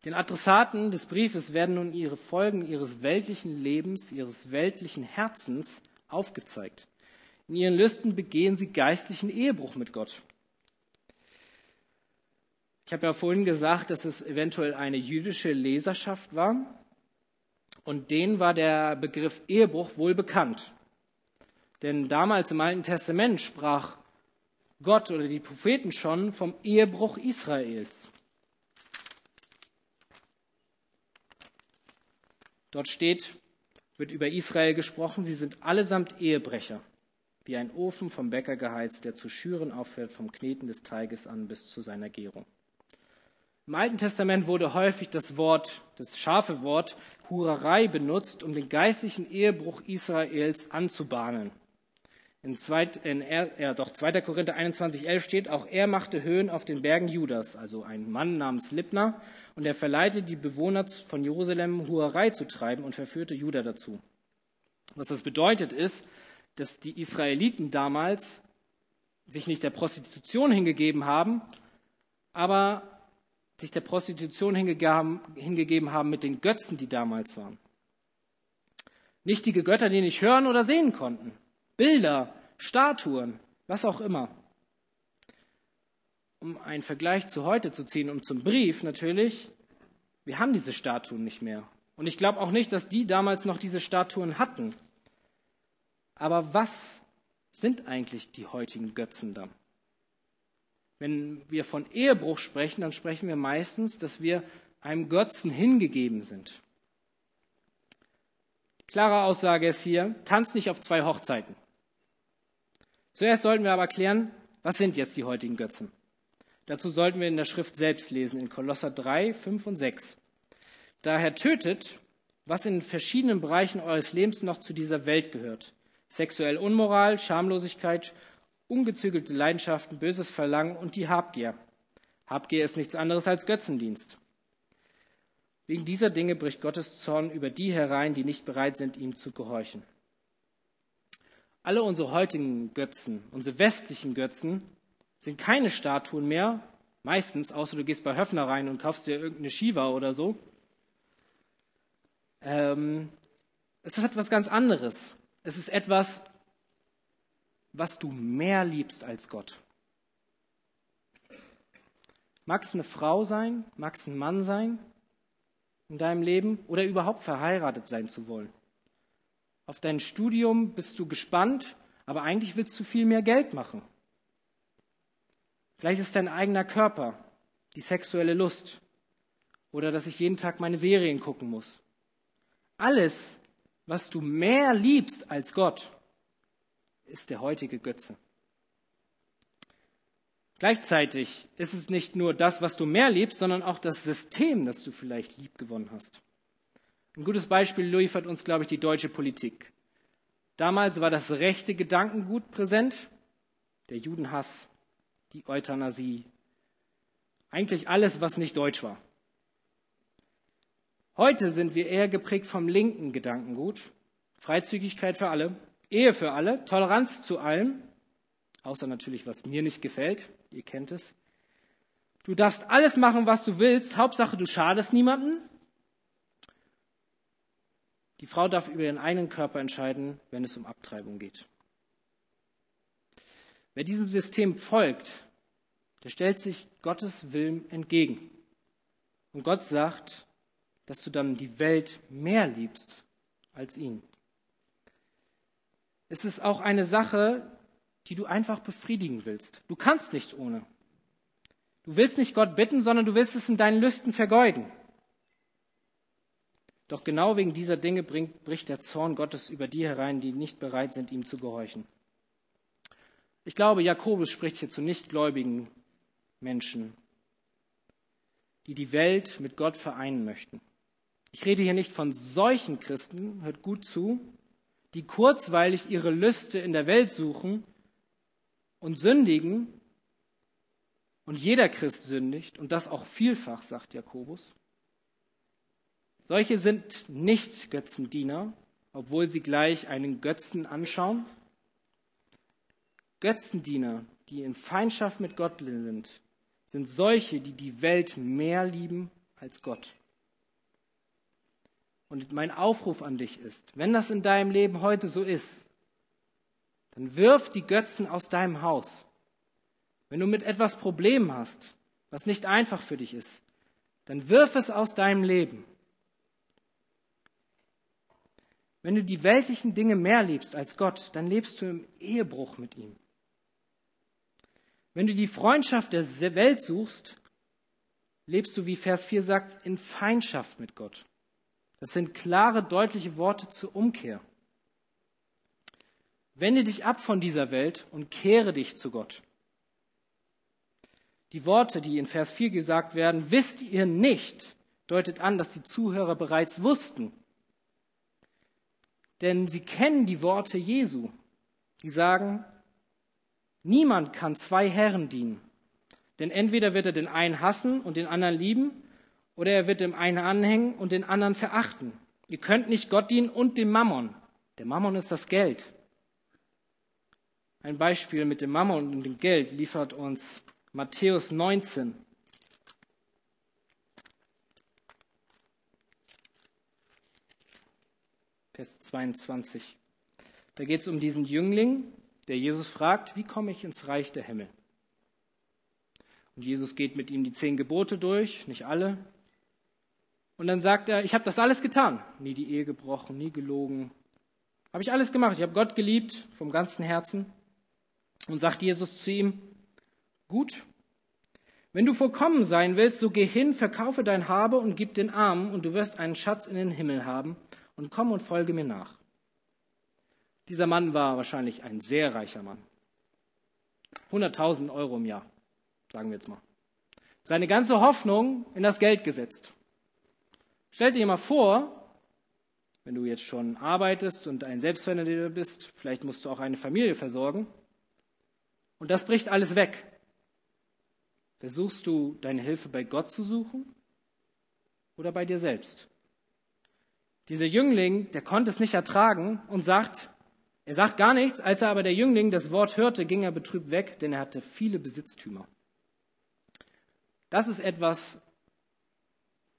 Den Adressaten des Briefes werden nun ihre Folgen ihres weltlichen Lebens, ihres weltlichen Herzens aufgezeigt. In ihren Lüsten begehen sie geistlichen Ehebruch mit Gott. Ich habe ja vorhin gesagt, dass es eventuell eine jüdische Leserschaft war. Und denen war der Begriff Ehebruch wohl bekannt. Denn damals im Alten Testament sprach Gott oder die Propheten schon vom Ehebruch Israels. Dort steht, wird über Israel gesprochen, sie sind allesamt Ehebrecher, wie ein Ofen vom Bäcker geheizt, der zu schüren aufhört vom Kneten des Teiges an bis zu seiner Gärung. Im Alten Testament wurde häufig das Wort, das scharfe Wort Hurerei benutzt, um den geistlichen Ehebruch Israels anzubahnen. In, zweit, in er, ja, doch 2. Korinther 21,11 steht, auch er machte Höhen auf den Bergen Judas, also ein Mann namens Libner, und er verleitete die Bewohner von Jerusalem, Hurerei zu treiben und verführte Juda dazu. Was das bedeutet ist, dass die Israeliten damals sich nicht der Prostitution hingegeben haben, aber sich der Prostitution hingegeben haben mit den Götzen, die damals waren. Nichtige Götter, die nicht hören oder sehen konnten. Bilder, Statuen, was auch immer. Um einen Vergleich zu heute zu ziehen, um zum Brief natürlich, wir haben diese Statuen nicht mehr. Und ich glaube auch nicht, dass die damals noch diese Statuen hatten. Aber was sind eigentlich die heutigen Götzen dann? Wenn wir von Ehebruch sprechen, dann sprechen wir meistens, dass wir einem Götzen hingegeben sind. Klare Aussage ist hier, tanz nicht auf zwei Hochzeiten. Zuerst sollten wir aber klären, was sind jetzt die heutigen Götzen? Dazu sollten wir in der Schrift selbst lesen, in Kolosser 3, 5 und 6. Daher tötet, was in verschiedenen Bereichen eures Lebens noch zu dieser Welt gehört. Sexuell Unmoral, Schamlosigkeit, ungezügelte Leidenschaften, böses Verlangen und die Habgier. Habgier ist nichts anderes als Götzendienst. Wegen dieser Dinge bricht Gottes Zorn über die herein, die nicht bereit sind, ihm zu gehorchen. Alle unsere heutigen Götzen, unsere westlichen Götzen, sind keine Statuen mehr, meistens, außer du gehst bei Höfner rein und kaufst dir irgendeine Shiva oder so. Ähm, es ist etwas ganz anderes. Es ist etwas, was du mehr liebst als Gott. Mag es eine Frau sein, mag es ein Mann sein in deinem Leben oder überhaupt verheiratet sein zu wollen. Auf dein Studium bist du gespannt, aber eigentlich willst du viel mehr Geld machen. Vielleicht ist dein eigener Körper die sexuelle Lust oder dass ich jeden Tag meine Serien gucken muss. Alles, was du mehr liebst als Gott, ist der heutige Götze. Gleichzeitig ist es nicht nur das, was du mehr liebst, sondern auch das System, das du vielleicht lieb gewonnen hast. Ein gutes Beispiel liefert uns, glaube ich, die deutsche Politik. Damals war das rechte Gedankengut präsent, der Judenhass, die Euthanasie, eigentlich alles, was nicht deutsch war. Heute sind wir eher geprägt vom linken Gedankengut, Freizügigkeit für alle, Ehe für alle, Toleranz zu allem, außer natürlich, was mir nicht gefällt, ihr kennt es. Du darfst alles machen, was du willst, Hauptsache du schadest niemanden. Die Frau darf über ihren eigenen Körper entscheiden, wenn es um Abtreibung geht. Wer diesem System folgt, der stellt sich Gottes Willen entgegen. Und Gott sagt, dass du dann die Welt mehr liebst als ihn. Es ist auch eine Sache, die du einfach befriedigen willst. Du kannst nicht ohne. Du willst nicht Gott bitten, sondern du willst es in deinen Lüsten vergeuden. Doch genau wegen dieser Dinge bringt, bricht der Zorn Gottes über die herein, die nicht bereit sind, ihm zu gehorchen. Ich glaube, Jakobus spricht hier zu nichtgläubigen Menschen, die die Welt mit Gott vereinen möchten. Ich rede hier nicht von solchen Christen, hört gut zu, die kurzweilig ihre Lüste in der Welt suchen und sündigen. Und jeder Christ sündigt und das auch vielfach, sagt Jakobus. Solche sind nicht Götzendiener, obwohl sie gleich einen Götzen anschauen. Götzendiener, die in Feindschaft mit Gott sind, sind solche, die die Welt mehr lieben als Gott. Und mein Aufruf an dich ist, wenn das in deinem Leben heute so ist, dann wirf die Götzen aus deinem Haus. Wenn du mit etwas Problemen hast, was nicht einfach für dich ist, dann wirf es aus deinem Leben. Wenn du die weltlichen Dinge mehr liebst als Gott, dann lebst du im Ehebruch mit ihm. Wenn du die Freundschaft der Welt suchst, lebst du, wie Vers 4 sagt, in Feindschaft mit Gott. Das sind klare, deutliche Worte zur Umkehr. Wende dich ab von dieser Welt und kehre dich zu Gott. Die Worte, die in Vers 4 gesagt werden, wisst ihr nicht, deutet an, dass die Zuhörer bereits wussten. Denn sie kennen die Worte Jesu, die sagen, niemand kann zwei Herren dienen. Denn entweder wird er den einen hassen und den anderen lieben, oder er wird dem einen anhängen und den anderen verachten. Ihr könnt nicht Gott dienen und dem Mammon. Der Mammon ist das Geld. Ein Beispiel mit dem Mammon und dem Geld liefert uns Matthäus 19. Vers 22. Da geht es um diesen Jüngling, der Jesus fragt, wie komme ich ins Reich der Himmel? Und Jesus geht mit ihm die zehn Gebote durch, nicht alle. Und dann sagt er, ich habe das alles getan. Nie die Ehe gebrochen, nie gelogen. Habe ich alles gemacht. Ich habe Gott geliebt vom ganzen Herzen. Und sagt Jesus zu ihm, gut, wenn du vollkommen sein willst, so geh hin, verkaufe dein Habe und gib den Armen, und du wirst einen Schatz in den Himmel haben, und komm und folge mir nach. Dieser Mann war wahrscheinlich ein sehr reicher Mann. 100.000 Euro im Jahr, sagen wir jetzt mal. Seine ganze Hoffnung in das Geld gesetzt. Stell dir mal vor, wenn du jetzt schon arbeitest und ein Selbstverständlicher bist, vielleicht musst du auch eine Familie versorgen, und das bricht alles weg. Versuchst du deine Hilfe bei Gott zu suchen oder bei dir selbst? Dieser Jüngling, der konnte es nicht ertragen und sagt, er sagt gar nichts, als er aber der Jüngling das Wort hörte, ging er betrübt weg, denn er hatte viele Besitztümer. Das ist etwas,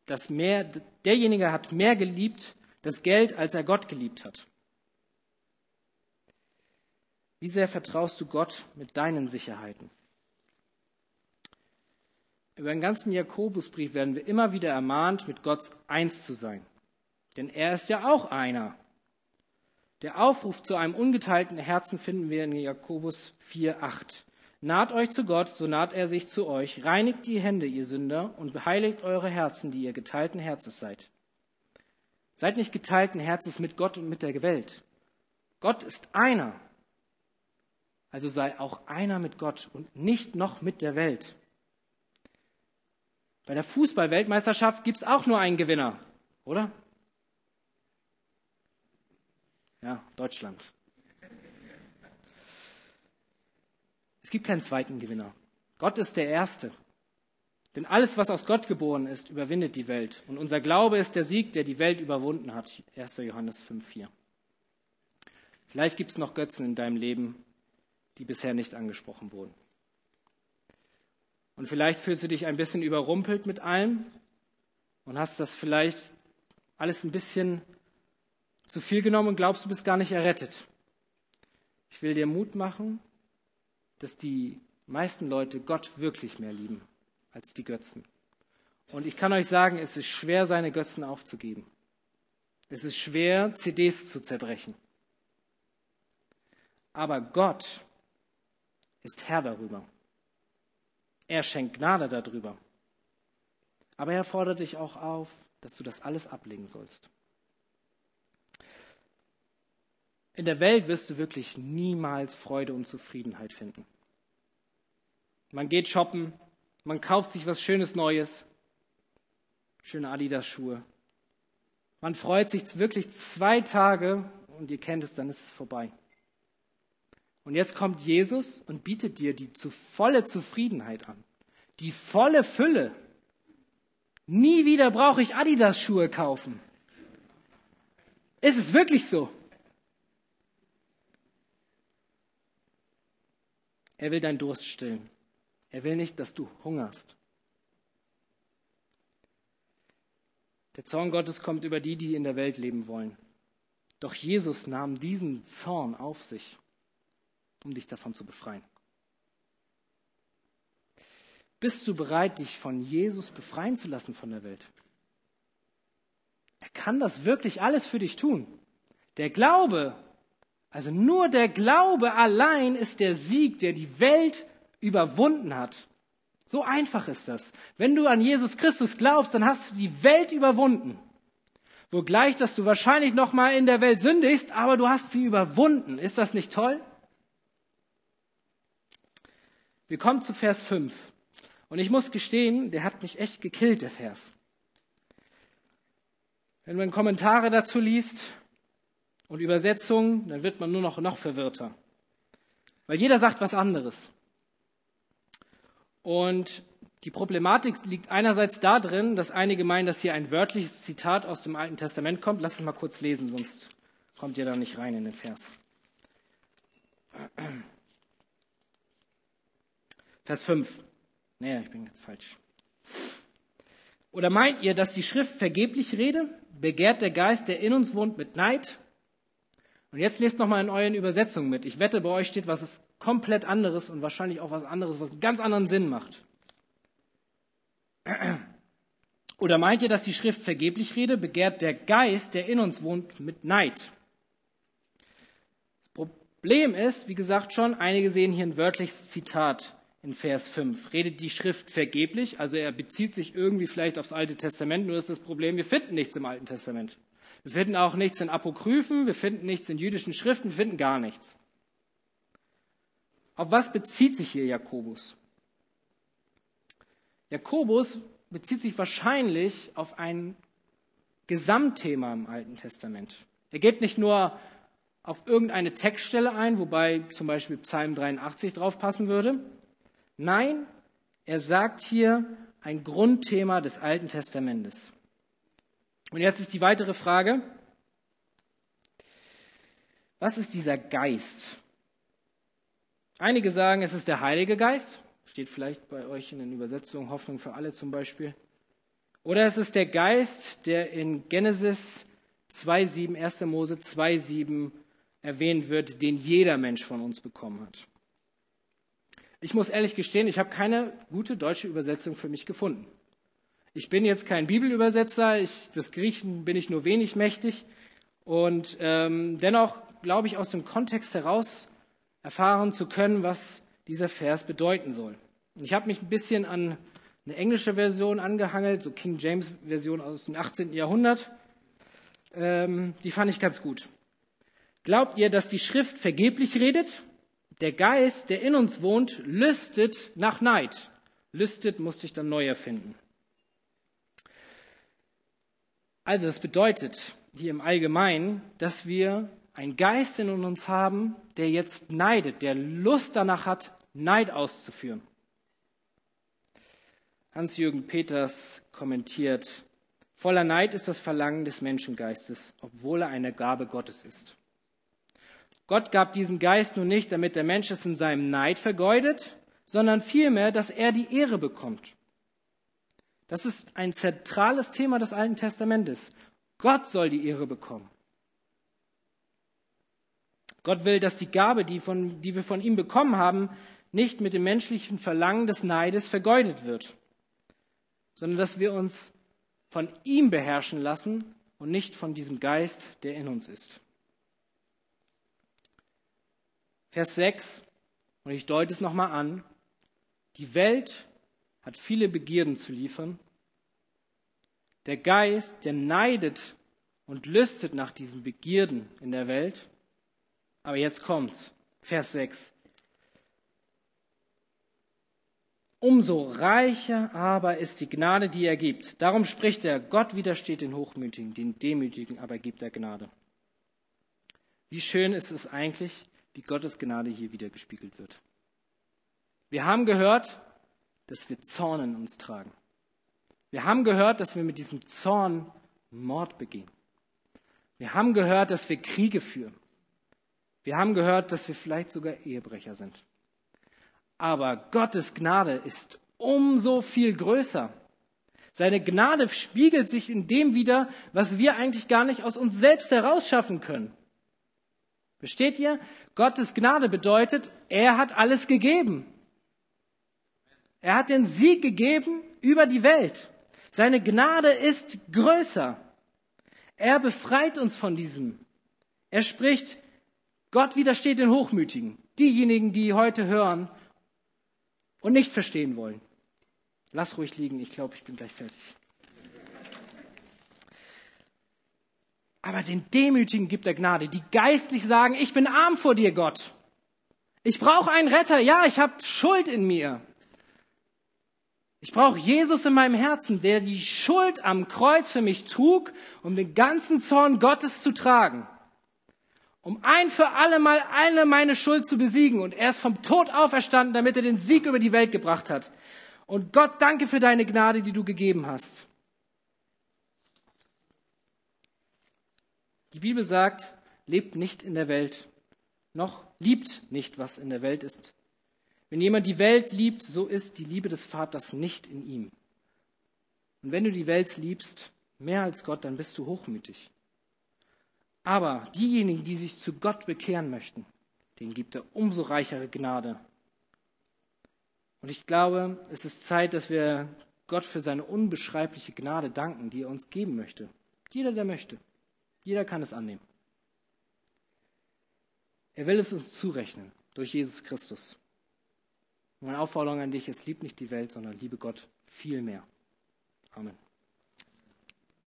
das mehr, derjenige hat mehr geliebt, das Geld, als er Gott geliebt hat. Wie sehr vertraust du Gott mit deinen Sicherheiten? Über den ganzen Jakobusbrief werden wir immer wieder ermahnt, mit Gott eins zu sein. Denn er ist ja auch einer. Der Aufruf zu einem ungeteilten Herzen finden wir in Jakobus 4,8. Naht euch zu Gott, so naht er sich zu euch. Reinigt die Hände, ihr Sünder, und beheiligt eure Herzen, die ihr geteilten Herzens seid. Seid nicht geteilten Herzens mit Gott und mit der Welt. Gott ist einer. Also sei auch einer mit Gott und nicht noch mit der Welt. Bei der Fußball-Weltmeisterschaft gibt es auch nur einen Gewinner, oder? Ja, Deutschland. Gibt keinen zweiten Gewinner. Gott ist der Erste. Denn alles, was aus Gott geboren ist, überwindet die Welt. Und unser Glaube ist der Sieg, der die Welt überwunden hat. 1. Johannes 5,4. Vielleicht gibt es noch Götzen in deinem Leben, die bisher nicht angesprochen wurden. Und vielleicht fühlst du dich ein bisschen überrumpelt mit allem und hast das vielleicht alles ein bisschen zu viel genommen und glaubst, du bist gar nicht errettet. Ich will dir Mut machen, dass die meisten Leute Gott wirklich mehr lieben als die Götzen. Und ich kann euch sagen, es ist schwer, seine Götzen aufzugeben. Es ist schwer, CDs zu zerbrechen. Aber Gott ist Herr darüber. Er schenkt Gnade darüber. Aber er fordert dich auch auf, dass du das alles ablegen sollst. In der Welt wirst du wirklich niemals Freude und Zufriedenheit finden. Man geht shoppen, man kauft sich was Schönes Neues, schöne Adidas-Schuhe. Man freut sich wirklich zwei Tage und ihr kennt es, dann ist es vorbei. Und jetzt kommt Jesus und bietet dir die zu volle Zufriedenheit an. Die volle Fülle. Nie wieder brauche ich Adidas-Schuhe kaufen. Ist es wirklich so? Er will deinen Durst stillen. Er will nicht, dass du hungerst. Der Zorn Gottes kommt über die, die in der Welt leben wollen. Doch Jesus nahm diesen Zorn auf sich, um dich davon zu befreien. Bist du bereit, dich von Jesus befreien zu lassen von der Welt? Er kann das wirklich alles für dich tun. Der Glaube, also nur der Glaube allein ist der Sieg, der die Welt überwunden hat. So einfach ist das. Wenn du an Jesus Christus glaubst, dann hast du die Welt überwunden. Wogleich, dass du wahrscheinlich noch mal in der Welt sündigst, aber du hast sie überwunden. Ist das nicht toll? Wir kommen zu Vers 5. Und ich muss gestehen, der hat mich echt gekillt, der Vers. Wenn man Kommentare dazu liest und Übersetzungen, dann wird man nur noch, noch verwirrter. Weil jeder sagt was anderes. Und die Problematik liegt einerseits darin, dass einige meinen, dass hier ein wörtliches Zitat aus dem Alten Testament kommt. Lass es mal kurz lesen, sonst kommt ihr da nicht rein in den Vers. Vers 5. Nee, ich bin jetzt falsch. Oder meint ihr, dass die Schrift vergeblich rede? Begehrt der Geist, der in uns wohnt, mit Neid? Und jetzt lest nochmal in euren Übersetzungen mit. Ich wette, bei euch steht was komplett anderes und wahrscheinlich auch was anderes, was einen ganz anderen Sinn macht. *clears throat* Oder meint ihr, dass die Schrift vergeblich rede? Begehrt der Geist, der in uns wohnt, mit Neid? Das Problem ist, wie gesagt schon, einige sehen hier ein wörtliches Zitat in Vers 5. Redet die Schrift vergeblich? Also er bezieht sich irgendwie vielleicht aufs Alte Testament, nur ist das Problem, wir finden nichts im Alten Testament. Wir finden auch nichts in Apokryphen, wir finden nichts in jüdischen Schriften, wir finden gar nichts. Auf was bezieht sich hier Jakobus? Jakobus bezieht sich wahrscheinlich auf ein Gesamtthema im Alten Testament. Er geht nicht nur auf irgendeine Textstelle ein, wobei zum Beispiel Psalm 83 draufpassen würde. Nein, er sagt hier ein Grundthema des Alten Testamentes. Und jetzt ist die weitere Frage, was ist dieser Geist? Einige sagen, es ist der Heilige Geist, steht vielleicht bei euch in den Übersetzungen Hoffnung für alle zum Beispiel. Oder es ist der Geist, der in Genesis 2.7, 1. Mose 2.7 erwähnt wird, den jeder Mensch von uns bekommen hat. Ich muss ehrlich gestehen, ich habe keine gute deutsche Übersetzung für mich gefunden. Ich bin jetzt kein Bibelübersetzer, ich, des Griechen bin ich nur wenig mächtig. Und ähm, dennoch glaube ich, aus dem Kontext heraus erfahren zu können, was dieser Vers bedeuten soll. Und ich habe mich ein bisschen an eine englische Version angehangelt, so King James Version aus dem 18. Jahrhundert. Ähm, die fand ich ganz gut. Glaubt ihr, dass die Schrift vergeblich redet? der Geist, der in uns wohnt, lüstet nach Neid. Lüstet musste ich dann neu erfinden. Also das bedeutet hier im Allgemeinen, dass wir einen Geist in uns haben, der jetzt neidet, der Lust danach hat, Neid auszuführen. Hans-Jürgen Peters kommentiert, voller Neid ist das Verlangen des Menschengeistes, obwohl er eine Gabe Gottes ist. Gott gab diesen Geist nun nicht, damit der Mensch es in seinem Neid vergeudet, sondern vielmehr, dass er die Ehre bekommt. Das ist ein zentrales Thema des Alten Testamentes. Gott soll die Ehre bekommen. Gott will, dass die Gabe, die, von, die wir von ihm bekommen haben, nicht mit dem menschlichen Verlangen des Neides vergeudet wird, sondern dass wir uns von ihm beherrschen lassen und nicht von diesem Geist, der in uns ist. Vers 6, und ich deute es nochmal an, die Welt hat viele Begierden zu liefern. Der Geist, der neidet und lüstet nach diesen Begierden in der Welt. Aber jetzt kommt's. Vers 6. Umso reicher aber ist die Gnade, die er gibt. Darum spricht er, Gott widersteht den Hochmütigen, den Demütigen aber gibt er Gnade. Wie schön ist es eigentlich, wie Gottes Gnade hier wieder gespiegelt wird. Wir haben gehört, dass wir Zorn in uns tragen. Wir haben gehört, dass wir mit diesem Zorn Mord begehen. Wir haben gehört, dass wir Kriege führen. Wir haben gehört, dass wir vielleicht sogar Ehebrecher sind. Aber Gottes Gnade ist umso viel größer. Seine Gnade spiegelt sich in dem wider, was wir eigentlich gar nicht aus uns selbst herausschaffen können. Versteht ihr? Gottes Gnade bedeutet, er hat alles gegeben. Er hat den Sieg gegeben über die Welt. Seine Gnade ist größer. Er befreit uns von diesem. Er spricht, Gott widersteht den Hochmütigen, diejenigen, die heute hören und nicht verstehen wollen. Lass ruhig liegen, ich glaube, ich bin gleich fertig. Aber den Demütigen gibt er Gnade, die geistlich sagen, ich bin arm vor dir, Gott. Ich brauche einen Retter, ja, ich habe Schuld in mir. Ich brauche Jesus in meinem Herzen, der die Schuld am Kreuz für mich trug, um den ganzen Zorn Gottes zu tragen. Um ein für alle Mal alle meine Schuld zu besiegen. Und er ist vom Tod auferstanden, damit er den Sieg über die Welt gebracht hat. Und Gott, danke für deine Gnade, die du gegeben hast. Die Bibel sagt, lebt nicht in der Welt, noch liebt nicht, was in der Welt ist. Wenn jemand die Welt liebt, so ist die Liebe des Vaters nicht in ihm. Und wenn du die Welt liebst, mehr als Gott, dann bist du hochmütig. Aber diejenigen, die sich zu Gott bekehren möchten, denen gibt er umso reichere Gnade. Und ich glaube, es ist Zeit, dass wir Gott für seine unbeschreibliche Gnade danken, die er uns geben möchte. Jeder, der möchte. Jeder kann es annehmen. Er will es uns zurechnen durch Jesus Christus. Meine Aufforderung an dich ist, lieb nicht die Welt, sondern liebe Gott viel mehr. Amen.